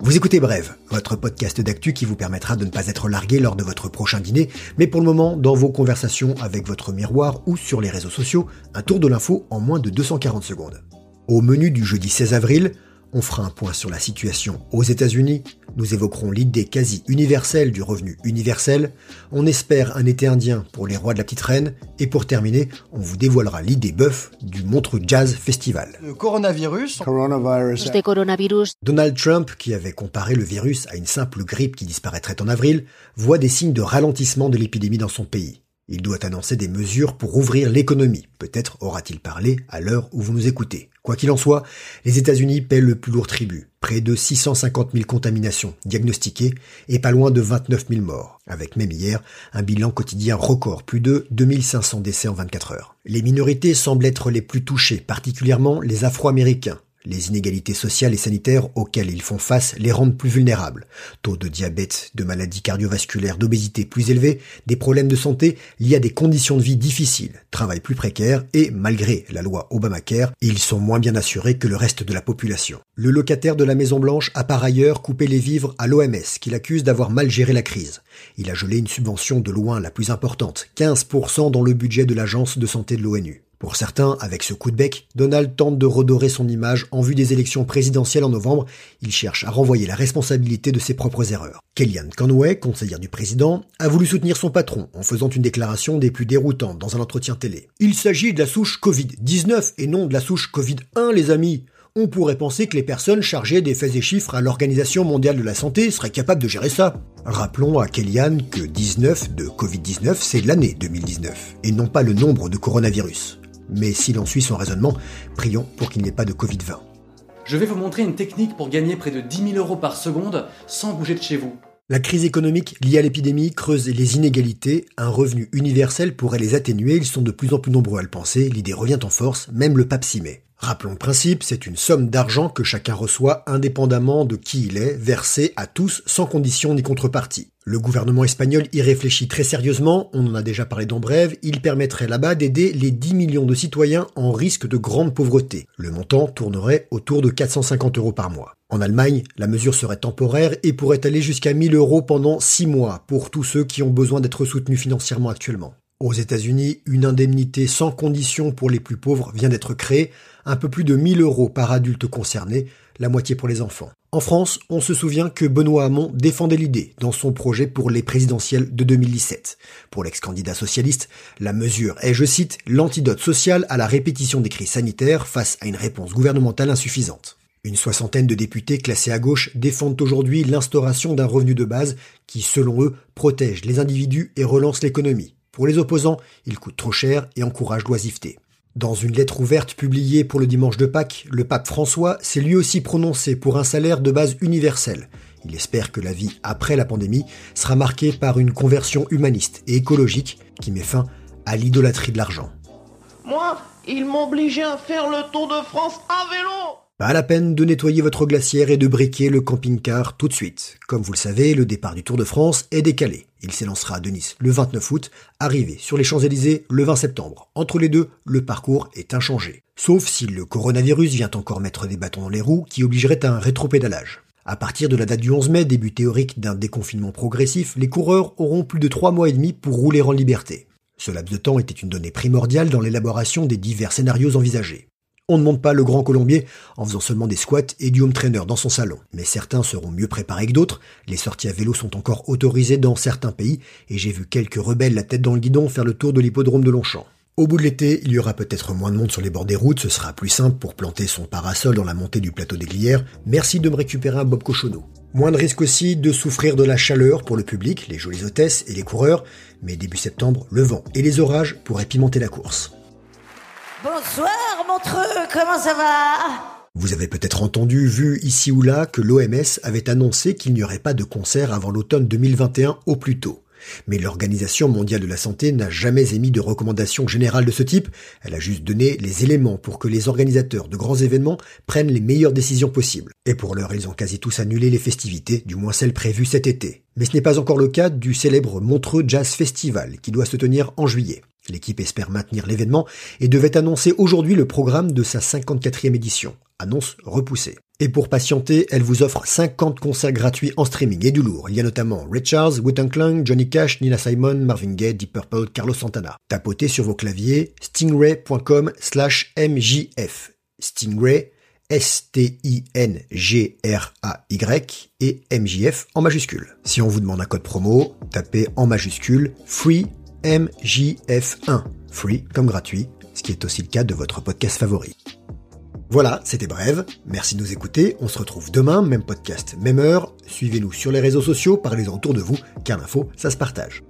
Vous écoutez Brève, votre podcast d'actu qui vous permettra de ne pas être largué lors de votre prochain dîner, mais pour le moment, dans vos conversations avec votre miroir ou sur les réseaux sociaux, un tour de l'info en moins de 240 secondes. Au menu du jeudi 16 avril, on fera un point sur la situation aux États-Unis, nous évoquerons l'idée quasi universelle du revenu universel, on espère un été indien pour les rois de la petite reine, et pour terminer, on vous dévoilera l'idée bœuf du Montreux Jazz Festival. Le coronavirus. coronavirus. Donald Trump, qui avait comparé le virus à une simple grippe qui disparaîtrait en avril, voit des signes de ralentissement de l'épidémie dans son pays. Il doit annoncer des mesures pour ouvrir l'économie. Peut-être aura-t-il parlé à l'heure où vous nous écoutez. Quoi qu'il en soit, les États-Unis paient le plus lourd tribut. Près de 650 000 contaminations diagnostiquées et pas loin de 29 000 morts. Avec même hier, un bilan quotidien record, plus de 2500 décès en 24 heures. Les minorités semblent être les plus touchées, particulièrement les Afro-Américains. Les inégalités sociales et sanitaires auxquelles ils font face les rendent plus vulnérables. Taux de diabète, de maladies cardiovasculaires, d'obésité plus élevés, des problèmes de santé liés à des conditions de vie difficiles, travail plus précaire et, malgré la loi Obamacare, ils sont moins bien assurés que le reste de la population. Le locataire de la Maison Blanche a par ailleurs coupé les vivres à l'OMS, qu'il accuse d'avoir mal géré la crise. Il a gelé une subvention de loin la plus importante, 15% dans le budget de l'Agence de santé de l'ONU. Pour certains, avec ce coup de bec, Donald tente de redorer son image en vue des élections présidentielles en novembre. Il cherche à renvoyer la responsabilité de ses propres erreurs. Kellyanne Conway, conseillère du président, a voulu soutenir son patron en faisant une déclaration des plus déroutantes dans un entretien télé. Il s'agit de la souche Covid-19 et non de la souche Covid-1, les amis. On pourrait penser que les personnes chargées des faits et chiffres à l'Organisation mondiale de la santé seraient capables de gérer ça. Rappelons à Kellyanne que 19 de Covid-19, c'est l'année 2019, et non pas le nombre de coronavirus. Mais s'il en suit son raisonnement, prions pour qu'il n'y ait pas de Covid-20. Je vais vous montrer une technique pour gagner près de 10 000 euros par seconde sans bouger de chez vous. La crise économique liée à l'épidémie creuse les inégalités. Un revenu universel pourrait les atténuer. Ils sont de plus en plus nombreux à le penser. L'idée revient en force. Même le pape s'y met. Rappelons le principe, c'est une somme d'argent que chacun reçoit indépendamment de qui il est, versée à tous sans condition ni contrepartie. Le gouvernement espagnol y réfléchit très sérieusement, on en a déjà parlé dans Brève, il permettrait là-bas d'aider les 10 millions de citoyens en risque de grande pauvreté. Le montant tournerait autour de 450 euros par mois. En Allemagne, la mesure serait temporaire et pourrait aller jusqu'à 1000 euros pendant 6 mois pour tous ceux qui ont besoin d'être soutenus financièrement actuellement. Aux États-Unis, une indemnité sans condition pour les plus pauvres vient d'être créée, un peu plus de 1000 euros par adulte concerné, la moitié pour les enfants. En France, on se souvient que Benoît Hamon défendait l'idée dans son projet pour les présidentielles de 2017. Pour l'ex-candidat socialiste, la mesure est, je cite, l'antidote social à la répétition des crises sanitaires face à une réponse gouvernementale insuffisante. Une soixantaine de députés classés à gauche défendent aujourd'hui l'instauration d'un revenu de base qui, selon eux, protège les individus et relance l'économie. Pour les opposants, il coûte trop cher et encourage l'oisiveté. Dans une lettre ouverte publiée pour le dimanche de Pâques, le pape François s'est lui aussi prononcé pour un salaire de base universel. Il espère que la vie après la pandémie sera marquée par une conversion humaniste et écologique qui met fin à l'idolâtrie de l'argent. Moi, ils m'ont obligé à faire le Tour de France à vélo pas la peine de nettoyer votre glacière et de briquer le camping-car tout de suite. Comme vous le savez, le départ du Tour de France est décalé. Il s'élancera à Nice le 29 août, arrivé sur les Champs-Élysées le 20 septembre. Entre les deux, le parcours est inchangé. Sauf si le coronavirus vient encore mettre des bâtons dans les roues qui obligerait à un rétropédalage. À partir de la date du 11 mai, début théorique d'un déconfinement progressif, les coureurs auront plus de trois mois et demi pour rouler en liberté. Ce laps de temps était une donnée primordiale dans l'élaboration des divers scénarios envisagés. On ne monte pas le grand colombier en faisant seulement des squats et du home trainer dans son salon. Mais certains seront mieux préparés que d'autres. Les sorties à vélo sont encore autorisées dans certains pays et j'ai vu quelques rebelles la tête dans le guidon faire le tour de l'hippodrome de Longchamp. Au bout de l'été, il y aura peut-être moins de monde sur les bords des routes, ce sera plus simple pour planter son parasol dans la montée du plateau des Glières. Merci de me récupérer un Bob Cochonneau. Moins de risque aussi de souffrir de la chaleur pour le public, les jolies hôtesses et les coureurs, mais début septembre, le vent et les orages pourraient pimenter la course. Bonsoir Montreux, comment ça va? Vous avez peut-être entendu, vu ici ou là, que l'OMS avait annoncé qu'il n'y aurait pas de concert avant l'automne 2021 au plus tôt. Mais l'Organisation mondiale de la santé n'a jamais émis de recommandations générales de ce type, elle a juste donné les éléments pour que les organisateurs de grands événements prennent les meilleures décisions possibles. Et pour l'heure, ils ont quasi tous annulé les festivités, du moins celles prévues cet été. Mais ce n'est pas encore le cas du célèbre Montreux Jazz Festival, qui doit se tenir en juillet. L'équipe espère maintenir l'événement et devait annoncer aujourd'hui le programme de sa 54e édition. Annonce repoussée. Et pour patienter, elle vous offre 50 concerts gratuits en streaming et du lourd. Il y a notamment Ray Charles, Wu-Tang Johnny Cash, Nina Simon, Marvin Gaye, Deep Purple, Carlos Santana. Tapotez sur vos claviers stingray.com slash mjf. Stingray, S-T-I-N-G-R-A-Y et MJF en majuscule. Si on vous demande un code promo, tapez en majuscule FREE MJF1. Free comme gratuit, ce qui est aussi le cas de votre podcast favori. Voilà, c'était bref. Merci de nous écouter. On se retrouve demain, même podcast, même heure. Suivez-nous sur les réseaux sociaux, parlez-en autour de vous, car l'info, ça se partage.